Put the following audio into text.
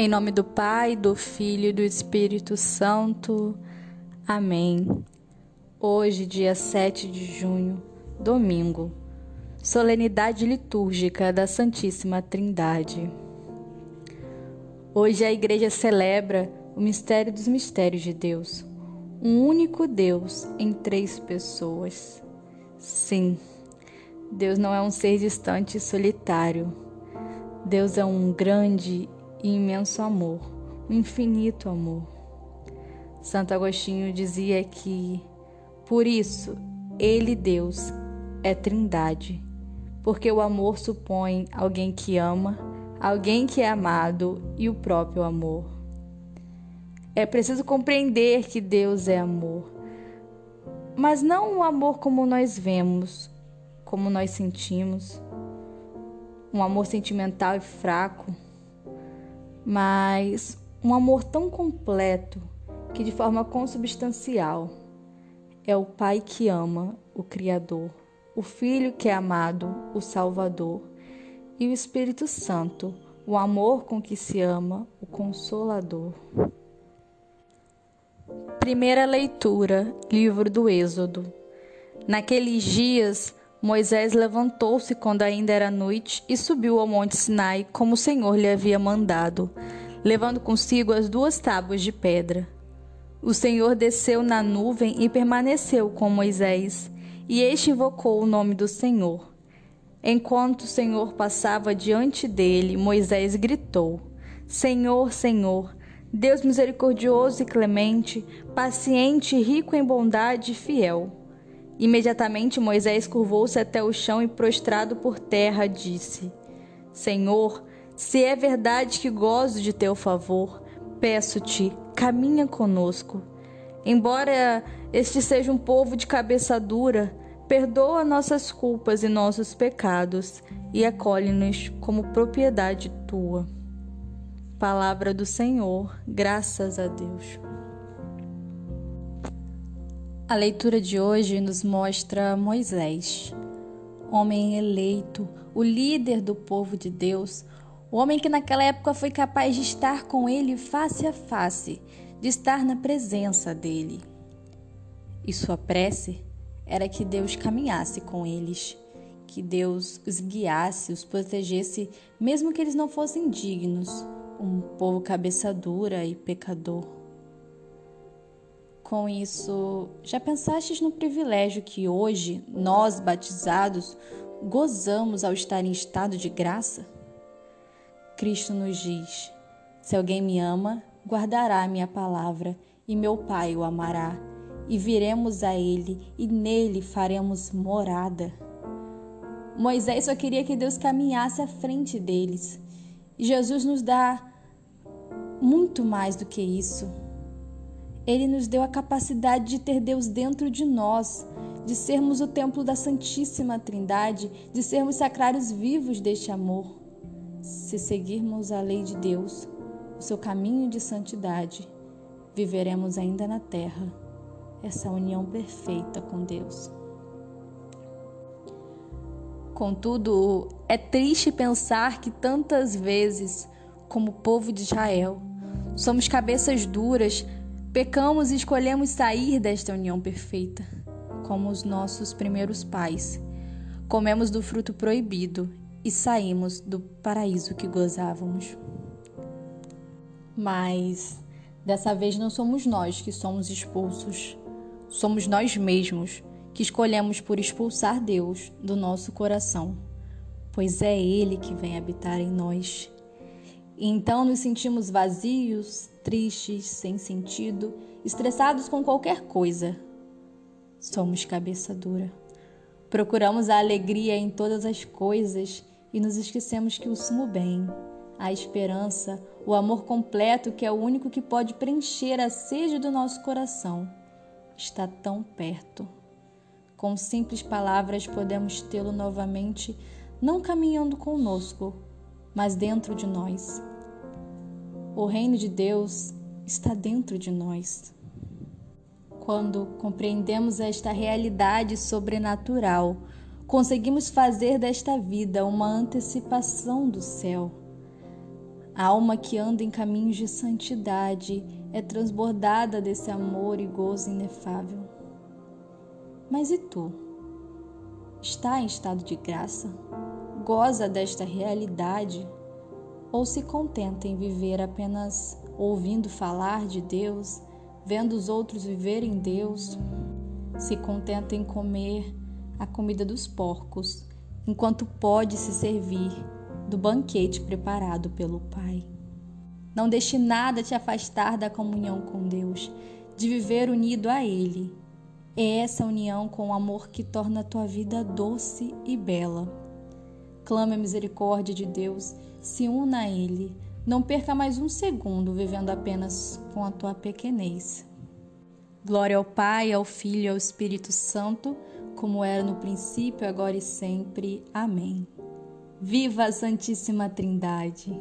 Em nome do Pai, do Filho e do Espírito Santo. Amém. Hoje, dia 7 de junho, domingo, solenidade litúrgica da Santíssima Trindade. Hoje a Igreja celebra o mistério dos mistérios de Deus, um único Deus em três pessoas. Sim, Deus não é um ser distante e solitário. Deus é um grande e imenso amor, um infinito amor. Santo Agostinho dizia que, por isso, ele, Deus, é trindade, porque o amor supõe alguém que ama, alguém que é amado e o próprio amor. É preciso compreender que Deus é amor, mas não o amor como nós vemos, como nós sentimos, um amor sentimental e fraco mas um amor tão completo que, de forma consubstancial, é o Pai que ama, o Criador, o Filho que é amado, o Salvador, e o Espírito Santo, o amor com que se ama, o Consolador. Primeira leitura, livro do Êxodo. Naqueles dias, Moisés levantou-se quando ainda era noite e subiu ao monte Sinai, como o Senhor lhe havia mandado, levando consigo as duas tábuas de pedra. O Senhor desceu na nuvem e permaneceu com Moisés, e este invocou o nome do Senhor. Enquanto o Senhor passava diante dele, Moisés gritou: Senhor, Senhor, Deus misericordioso e clemente, paciente, rico em bondade e fiel Imediatamente Moisés curvou-se até o chão e, prostrado por terra, disse: Senhor, se é verdade que gozo de teu favor, peço-te, caminha conosco. Embora este seja um povo de cabeça dura, perdoa nossas culpas e nossos pecados e acolhe-nos como propriedade tua. Palavra do Senhor, graças a Deus. A leitura de hoje nos mostra Moisés, homem eleito, o líder do povo de Deus, o homem que naquela época foi capaz de estar com ele face a face, de estar na presença dele. E sua prece era que Deus caminhasse com eles, que Deus os guiasse, os protegesse, mesmo que eles não fossem dignos, um povo cabeça dura e pecador. Com isso, já pensastes no privilégio que hoje nós, batizados, gozamos ao estar em estado de graça? Cristo nos diz: Se alguém me ama, guardará a minha palavra, e meu Pai o amará, e viremos a ele, e nele faremos morada. Moisés só queria que Deus caminhasse à frente deles. E Jesus nos dá muito mais do que isso. Ele nos deu a capacidade de ter Deus dentro de nós, de sermos o templo da Santíssima Trindade, de sermos sacrários vivos deste amor. Se seguirmos a lei de Deus, o seu caminho de santidade, viveremos ainda na terra essa união perfeita com Deus. Contudo, é triste pensar que tantas vezes, como povo de Israel, somos cabeças duras Pecamos e escolhemos sair desta união perfeita, como os nossos primeiros pais. Comemos do fruto proibido e saímos do paraíso que gozávamos. Mas dessa vez não somos nós que somos expulsos, somos nós mesmos que escolhemos por expulsar Deus do nosso coração, pois é Ele que vem habitar em nós. Então nos sentimos vazios, tristes, sem sentido, estressados com qualquer coisa. Somos cabeça dura. Procuramos a alegria em todas as coisas e nos esquecemos que o sumo bem, a esperança, o amor completo, que é o único que pode preencher a sede do nosso coração, está tão perto. Com simples palavras podemos tê-lo novamente, não caminhando conosco, mas dentro de nós. O reino de Deus está dentro de nós. Quando compreendemos esta realidade sobrenatural, conseguimos fazer desta vida uma antecipação do céu. A alma que anda em caminhos de santidade é transbordada desse amor e gozo inefável. Mas e tu? Está em estado de graça? Goza desta realidade? Ou se contenta em viver apenas ouvindo falar de Deus, vendo os outros viverem Deus? Se contenta em comer a comida dos porcos, enquanto pode se servir do banquete preparado pelo Pai. Não deixe nada te afastar da comunhão com Deus, de viver unido a Ele. É essa união com o amor que torna a tua vida doce e bela. Clame a misericórdia de Deus, se una a Ele. Não perca mais um segundo vivendo apenas com a tua pequenez. Glória ao Pai, ao Filho e ao Espírito Santo, como era no princípio, agora e sempre. Amém. Viva a Santíssima Trindade!